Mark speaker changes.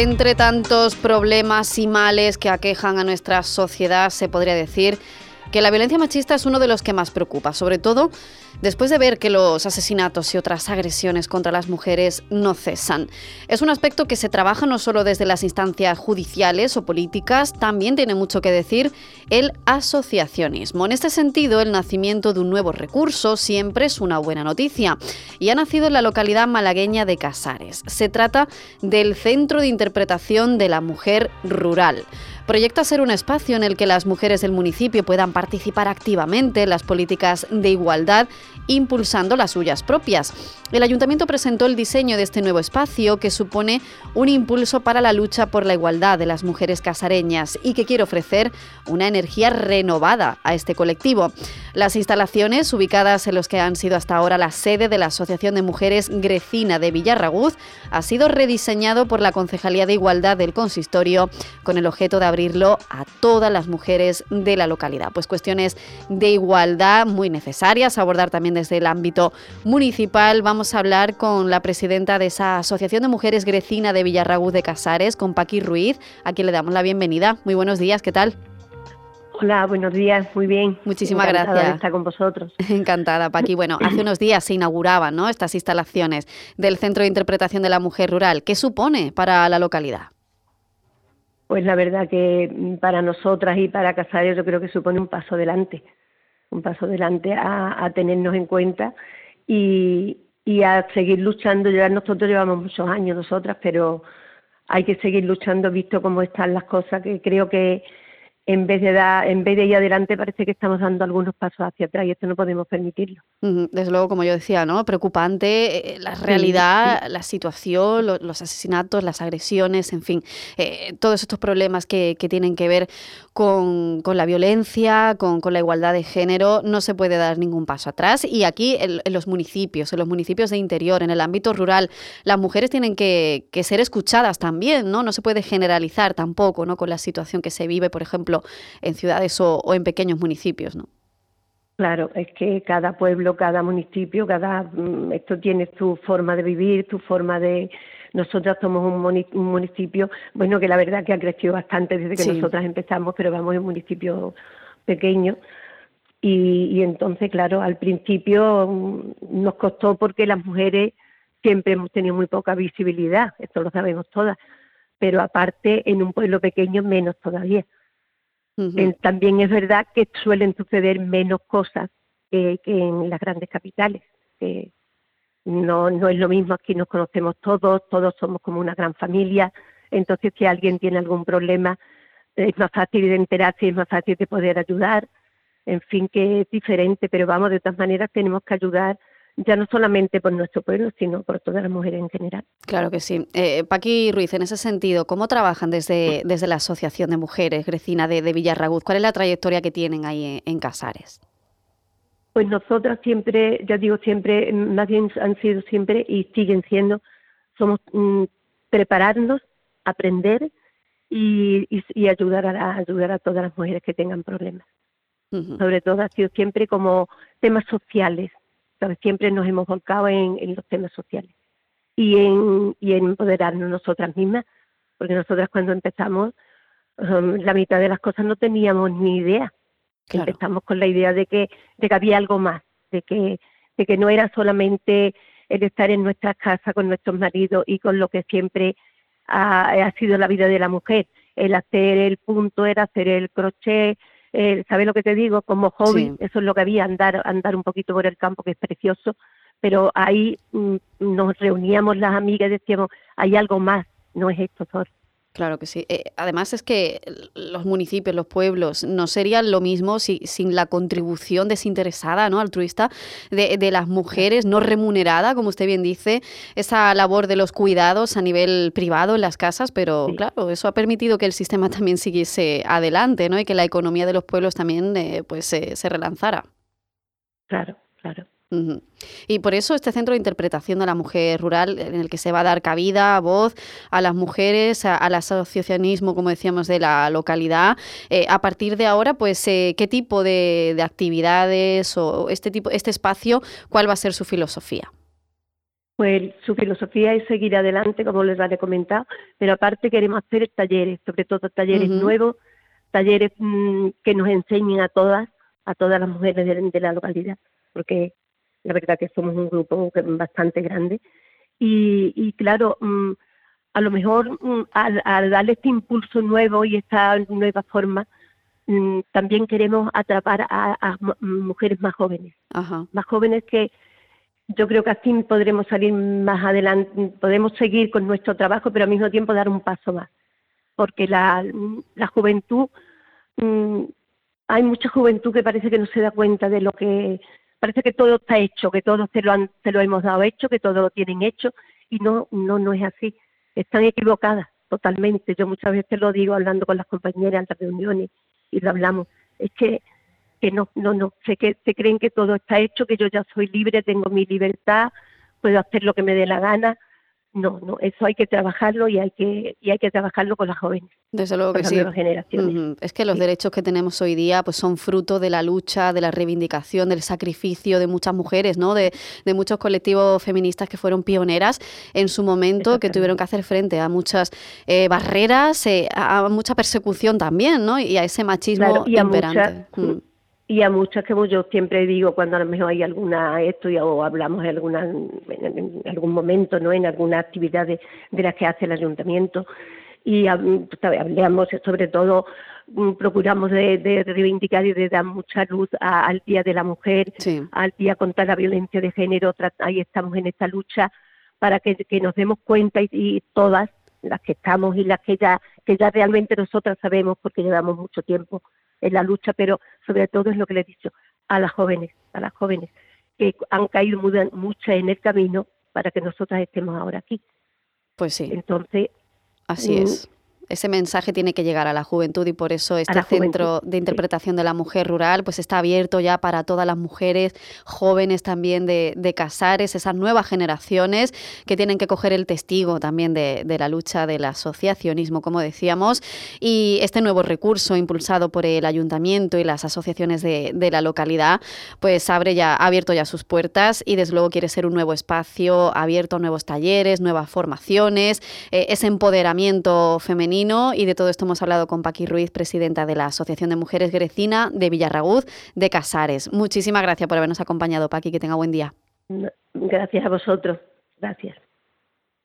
Speaker 1: Entre tantos problemas y males que aquejan a nuestra sociedad, se podría decir que la violencia machista es uno de los que más preocupa, sobre todo después de ver que los asesinatos y otras agresiones contra las mujeres no cesan. Es un aspecto que se trabaja no solo desde las instancias judiciales o políticas, también tiene mucho que decir el asociacionismo. En este sentido, el nacimiento de un nuevo recurso siempre es una buena noticia y ha nacido en la localidad malagueña de Casares. Se trata del Centro de Interpretación de la Mujer Rural proyecta ser un espacio en el que las mujeres del municipio puedan participar activamente en las políticas de igualdad, impulsando las suyas propias. El ayuntamiento presentó el diseño de este nuevo espacio que supone un impulso para la lucha por la igualdad de las mujeres casareñas y que quiere ofrecer una energía renovada a este colectivo. Las instalaciones, ubicadas en los que han sido hasta ahora la sede de la Asociación de Mujeres Grecina de Villarraguz, ha sido rediseñado por la Concejalía de Igualdad del Consistorio con el objeto de abrir a todas las mujeres de la localidad. Pues cuestiones de igualdad muy necesarias, abordar también desde el ámbito municipal. Vamos a hablar con la presidenta de esa Asociación de Mujeres Grecina de Villarraguz de Casares, con Paqui Ruiz, a quien le damos la bienvenida. Muy buenos días, ¿qué tal?
Speaker 2: Hola, buenos días, muy bien.
Speaker 1: Muchísimas gracias.
Speaker 2: De estar con vosotros.
Speaker 1: Encantada, Paqui. Bueno, hace unos días se inauguraban ¿no? estas instalaciones del Centro de Interpretación de la Mujer Rural. ¿Qué supone para la localidad?
Speaker 2: pues la verdad que para nosotras y para Casares yo creo que supone un paso adelante, un paso adelante a, tenernos en cuenta y, y a seguir luchando. Ya nosotros llevamos muchos años nosotras, pero hay que seguir luchando visto cómo están las cosas, que creo que en vez de dar, en vez de ir adelante parece que estamos dando algunos pasos hacia atrás y esto no podemos permitirlo.
Speaker 1: Desde luego, como yo decía, ¿no? Preocupante eh, la realidad, la situación, los asesinatos, las agresiones, en fin, eh, todos estos problemas que, tienen que ver con, la violencia, con, la igualdad de género, no se puede dar ningún paso atrás. Y aquí en, los municipios, en los municipios de interior, en el ámbito rural, las mujeres tienen que, que ser escuchadas también, ¿no? No se puede generalizar tampoco, ¿no? Con la situación que se vive, por ejemplo, en ciudades o, en pequeños municipios, ¿no?
Speaker 2: Claro, es que cada pueblo, cada municipio, cada mm, esto tiene su forma de vivir, su forma de. Nosotras somos un, municipio, bueno, que la verdad que ha crecido bastante desde que nosotras empezamos, pero vamos en un municipio pequeño. Y, y entonces, claro, al principio mm, nos costó porque las mujeres siempre hemos tenido muy poca visibilidad, esto lo sabemos todas, pero aparte en un pueblo pequeño menos todavía también es verdad que suelen suceder menos cosas que, en las grandes capitales. no, no es lo mismo, aquí nos conocemos todos, todos somos como una gran familia, entonces si alguien tiene algún problema es más fácil de enterarse, es más fácil de poder ayudar, en fin, que es diferente, pero vamos, de todas maneras tenemos que ayudar ya no solamente por nuestro pueblo, sino por todas las mujeres en general.
Speaker 1: Claro que sí. Eh, Paqui Ruiz, en ese sentido, ¿cómo trabajan desde, desde la Asociación de Mujeres Grecina de, de Villarraguz? ¿Cuál es la trayectoria que tienen ahí en, Casares?
Speaker 2: Pues nosotras siempre, ya digo siempre, más bien han sido siempre y siguen siendo, somos mm, prepararnos, aprender y, y, ayudar, a, ayudar a todas las mujeres que tengan problemas. Sobre todo ha sido siempre como temas sociales, siempre nos hemos volcado en, los temas sociales y en, y en empoderarnos nosotras mismas, porque nosotras cuando empezamos, um, la mitad de las cosas no teníamos ni idea. Empezamos con la idea de que, de que había algo más, de que, de que no era solamente el estar en nuestra casa con nuestros maridos y con lo que siempre ha, ha sido la vida de la mujer. El hacer el punto era hacer el crochet, eh, ¿sabes lo que te digo? Como hobby, eso es lo que había, andar, andar un poquito por el campo, que es precioso, pero ahí mm, nos reuníamos las amigas y decíamos, hay algo más, no es esto.
Speaker 1: Claro que sí. Eh, además es que los municipios, los pueblos, no serían lo mismo si, sin la contribución desinteresada, ¿no? altruista, de, de, las mujeres no remunerada, como usted bien dice, esa labor de los cuidados a nivel privado en las casas, pero claro, eso ha permitido que el sistema también siguiese adelante, ¿no? Y que la economía de los pueblos también eh, pues se relanzara.
Speaker 2: Claro, claro.
Speaker 1: Y por eso este centro de interpretación de la mujer rural, en el que se va a dar cabida, voz a las mujeres, al asociacionismo, como decíamos, de la localidad, eh, a partir de ahora, pues, eh, ¿qué tipo de, actividades o este tipo, este espacio, cuál va a ser su filosofía?
Speaker 2: Pues su filosofía es seguir adelante, como les he comentado, pero aparte queremos hacer talleres, sobre todo talleres nuevos, talleres mm, que nos enseñen a todas, a todas las mujeres de la localidad, porque la verdad que somos un grupo bastante grande. Y, claro, mm, a lo mejor mm, al, darle este impulso nuevo y esta nueva forma, mm, también queremos atrapar a, mujeres más jóvenes, más jóvenes que yo creo que así podremos salir más adelante, podemos seguir con nuestro trabajo, pero al mismo tiempo dar un paso más, porque la, la juventud, hay mucha juventud que parece que no se da cuenta de lo que parece que todo está hecho, que todo se lo, han, se lo hemos dado hecho, que todo lo tienen hecho y no, no, no es así. Están equivocadas totalmente. Yo muchas veces lo digo hablando con las compañeras en las reuniones y lo hablamos. Es que, que no, no, no, sé que se creen que todo está hecho, que yo ya soy libre, tengo mi libertad, puedo hacer lo que me dé la gana no, no, eso hay que trabajarlo y hay que, y hay que trabajarlo con las jóvenes.
Speaker 1: Desde luego que sí.
Speaker 2: generaciones.
Speaker 1: Es que los derechos que tenemos hoy día pues son fruto de la lucha, de la reivindicación, del sacrificio de muchas mujeres, ¿no? De, de muchos colectivos feministas que fueron pioneras en su momento, que tuvieron que hacer frente a muchas eh, barreras, eh, a mucha persecución también, ¿no? Y a ese machismo imperante.
Speaker 2: Mm y a muchas que yo siempre digo cuando a lo mejor hay alguna esto o hablamos en, alguna, en, algún momento no en alguna actividad de, las que hace el ayuntamiento y hablamos sobre todo mm, procuramos de, reivindicar y de dar mucha luz al Día de la Mujer, al Día contra la Violencia de Género, ahí estamos en esta lucha para que, nos demos cuenta y, todas las que estamos y las que ya, que ya realmente nosotras sabemos porque llevamos mucho tiempo en la lucha, pero sobre todo es lo que le he dicho a las jóvenes, a las jóvenes que han caído muchas en el camino para que nosotras estemos ahora aquí.
Speaker 1: Pues sí.
Speaker 2: Entonces,
Speaker 1: así es ese mensaje tiene que llegar a la juventud y por eso este centro de interpretación de la mujer rural pues está abierto ya para todas las mujeres jóvenes también de, Casares, esas nuevas generaciones que tienen que coger el testigo también de, la lucha del asociacionismo, como decíamos, y este nuevo recurso impulsado por el ayuntamiento y las asociaciones de, la localidad, pues abre ya, ha abierto ya sus puertas y desde luego quiere ser un nuevo espacio abierto a nuevos talleres, nuevas formaciones, eh, ese empoderamiento y de todo esto hemos hablado con Paqui Ruiz, presidenta de la Asociación de Mujeres Grecina de Villarraguz de Casares. Muchísimas gracias por habernos acompañado, Paqui, que tenga buen día.
Speaker 2: Gracias a vosotros. Gracias.